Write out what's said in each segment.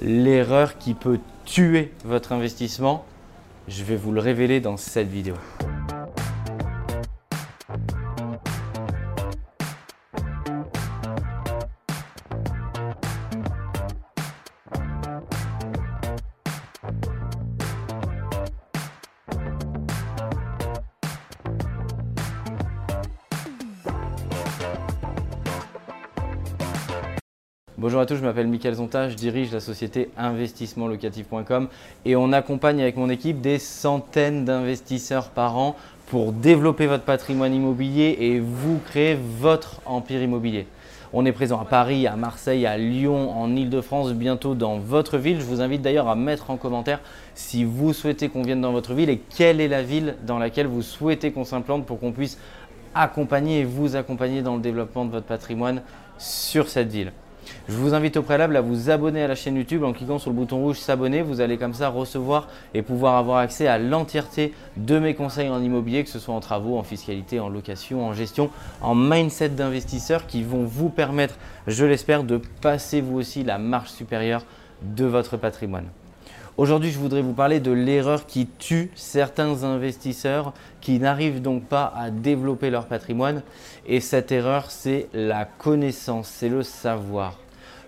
l'erreur qui peut tuer votre investissement, je vais vous le révéler dans cette vidéo. Bonjour à tous, je m'appelle Mickaël Zonta, je dirige la société investissementlocatif.com et on accompagne avec mon équipe des centaines d'investisseurs par an pour développer votre patrimoine immobilier et vous créer votre empire immobilier. On est présent à Paris, à Marseille, à Lyon, en Ile-de-France, bientôt dans votre ville. Je vous invite d'ailleurs à mettre en commentaire si vous souhaitez qu'on vienne dans votre ville et quelle est la ville dans laquelle vous souhaitez qu'on s'implante pour qu'on puisse accompagner et vous accompagner dans le développement de votre patrimoine sur cette ville. Je vous invite au préalable à vous abonner à la chaîne YouTube en cliquant sur le bouton rouge s'abonner. Vous allez comme ça recevoir et pouvoir avoir accès à l'entièreté de mes conseils en immobilier, que ce soit en travaux, en fiscalité, en location, en gestion, en mindset d'investisseurs qui vont vous permettre, je l'espère, de passer vous aussi la marche supérieure de votre patrimoine. Aujourd'hui, je voudrais vous parler de l'erreur qui tue certains investisseurs qui n'arrivent donc pas à développer leur patrimoine. Et cette erreur, c'est la connaissance, c'est le savoir.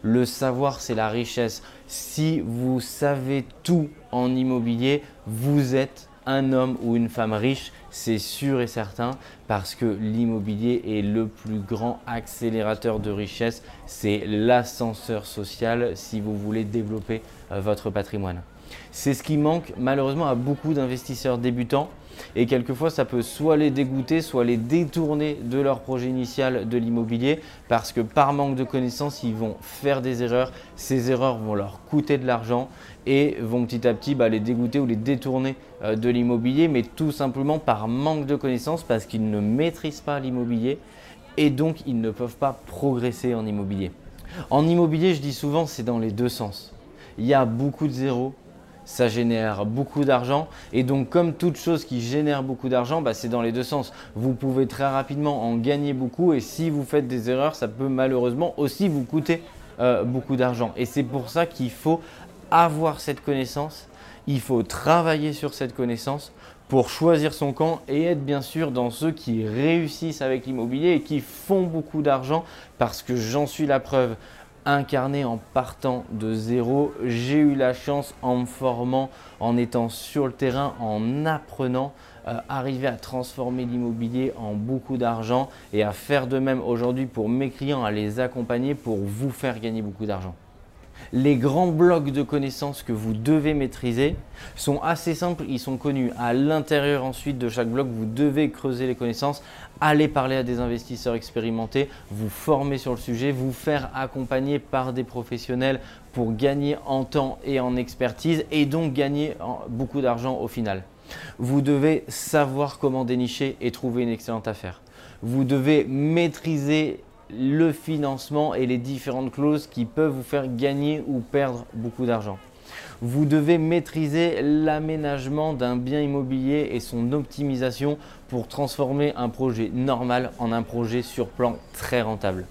Le savoir, c'est la richesse. Si vous savez tout en immobilier, vous êtes un homme ou une femme riche, c'est sûr et certain, parce que l'immobilier est le plus grand accélérateur de richesse. C'est l'ascenseur social si vous voulez développer euh, votre patrimoine. C'est ce qui manque malheureusement à beaucoup d'investisseurs débutants et quelquefois ça peut soit les dégoûter, soit les détourner de leur projet initial de l'immobilier parce que par manque de connaissances, ils vont faire des erreurs. Ces erreurs vont leur coûter de l'argent et vont petit à petit bah, les dégoûter ou les détourner euh, de l'immobilier, mais tout simplement par manque de connaissances parce qu'ils ne maîtrisent pas l'immobilier et donc ils ne peuvent pas progresser en immobilier. En immobilier, je dis souvent, c'est dans les deux sens. Il y a beaucoup de zéros ça génère beaucoup d'argent. Et donc, comme toute chose qui génère beaucoup d'argent, bah, c'est dans les deux sens. Vous pouvez très rapidement en gagner beaucoup et si vous faites des erreurs, ça peut malheureusement aussi vous coûter euh, beaucoup d'argent. Et c'est pour ça qu'il faut avoir cette connaissance, il faut travailler sur cette connaissance pour choisir son camp et être bien sûr dans ceux qui réussissent avec l'immobilier et qui font beaucoup d'argent parce que j'en suis la preuve incarné en partant de zéro. J'ai eu la chance en me formant, en étant sur le terrain, en apprenant, euh, arriver à transformer l'immobilier en beaucoup d'argent et à faire de même aujourd'hui pour mes clients, à les accompagner pour vous faire gagner beaucoup d'argent. Les grands blocs de connaissances que vous devez maîtriser sont assez simples, ils sont connus. À l'intérieur ensuite de chaque bloc, vous devez creuser les connaissances, aller parler à des investisseurs expérimentés, vous former sur le sujet, vous faire accompagner par des professionnels pour gagner en temps et en expertise et donc gagner beaucoup d'argent au final. Vous devez savoir comment dénicher et trouver une excellente affaire. Vous devez maîtriser le financement et les différentes clauses qui peuvent vous faire gagner ou perdre beaucoup d'argent. Vous devez maîtriser l'aménagement d'un bien immobilier et son optimisation pour transformer un projet normal en un projet sur plan très rentable.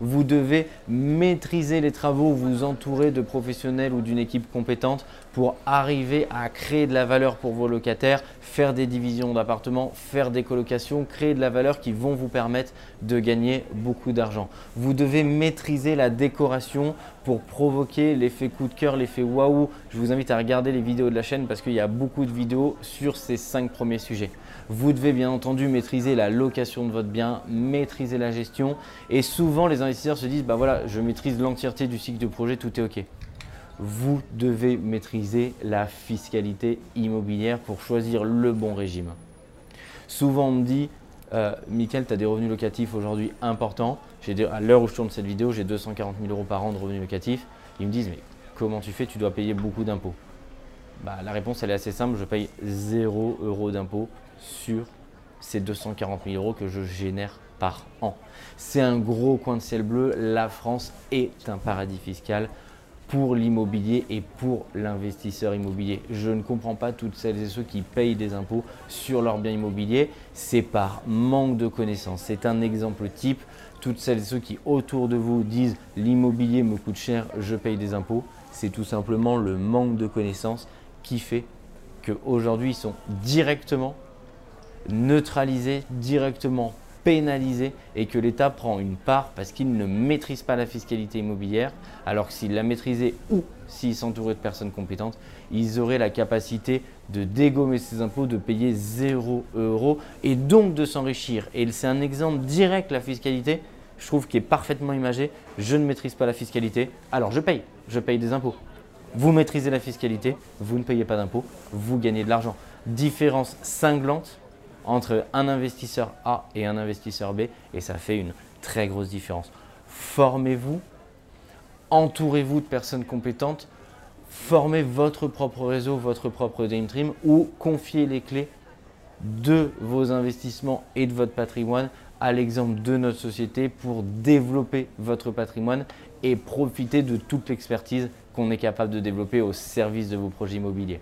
Vous devez maîtriser les travaux, vous entourer de professionnels ou d'une équipe compétente pour arriver à créer de la valeur pour vos locataires, faire des divisions d'appartements, faire des colocations, créer de la valeur qui vont vous permettre de gagner beaucoup d'argent. Vous devez maîtriser la décoration pour provoquer l'effet coup de cœur, l'effet waouh. Je vous invite à regarder les vidéos de la chaîne parce qu'il y a beaucoup de vidéos sur ces cinq premiers sujets. Vous devez bien entendu maîtriser la location de votre bien, maîtriser la gestion et souvent les investisseurs se disent bah voilà, je maîtrise l'entièreté du cycle de projet, tout est OK vous devez maîtriser la fiscalité immobilière pour choisir le bon régime. Souvent on me dit, euh, Mickaël, tu as des revenus locatifs aujourd'hui importants. À l'heure où je tourne cette vidéo, j'ai 240 000 euros par an de revenus locatifs. Ils me disent, mais comment tu fais? Tu dois payer beaucoup d'impôts. Bah, la réponse elle est assez simple, je paye 0 euros d'impôts sur ces 240 000 euros que je génère par an. C'est un gros coin de ciel bleu. La France est un paradis fiscal pour l'immobilier et pour l'investisseur immobilier. Je ne comprends pas toutes celles et ceux qui payent des impôts sur leurs biens immobiliers. C'est par manque de connaissances. C'est un exemple type. Toutes celles et ceux qui autour de vous disent l'immobilier me coûte cher, je paye des impôts. c'est tout simplement le manque de connaissances qui fait qu'aujourd'hui, ils sont directement neutralisés, directement pénalisés et que l'État prend une part parce qu'il ne maîtrise pas la fiscalité immobilière, alors que s'il la maîtrisait ou s'il s'entourait de personnes compétentes, ils auraient la capacité de dégommer ces impôts, de payer 0 euros et donc de s'enrichir. Et c'est un exemple direct, la fiscalité, je trouve, qui est parfaitement imagé. Je ne maîtrise pas la fiscalité, alors je paye, je paye des impôts. Vous maîtrisez la fiscalité, vous ne payez pas d'impôts, vous gagnez de l'argent. Différence cinglante entre un investisseur A et un investisseur B et ça fait une très grosse différence. Formez-vous, entourez-vous de personnes compétentes, formez votre propre réseau, votre propre Dream Team ou confiez les clés de vos investissements et de votre patrimoine à l'exemple de notre société pour développer votre patrimoine et profiter de toute l'expertise qu'on est capable de développer au service de vos projets immobiliers.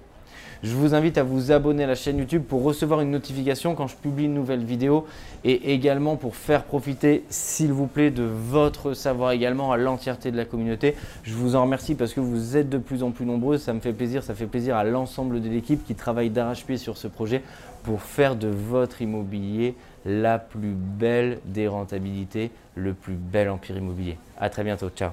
Je vous invite à vous abonner à la chaîne YouTube pour recevoir une notification quand je publie une nouvelle vidéo et également pour faire profiter, s'il vous plaît, de votre savoir également à l'entièreté de la communauté. Je vous en remercie parce que vous êtes de plus en plus nombreux. Ça me fait plaisir, ça fait plaisir à l'ensemble de l'équipe qui travaille d'arrache-pied sur ce projet pour faire de votre immobilier la plus belle des rentabilités, le plus bel empire immobilier. À très bientôt. Ciao.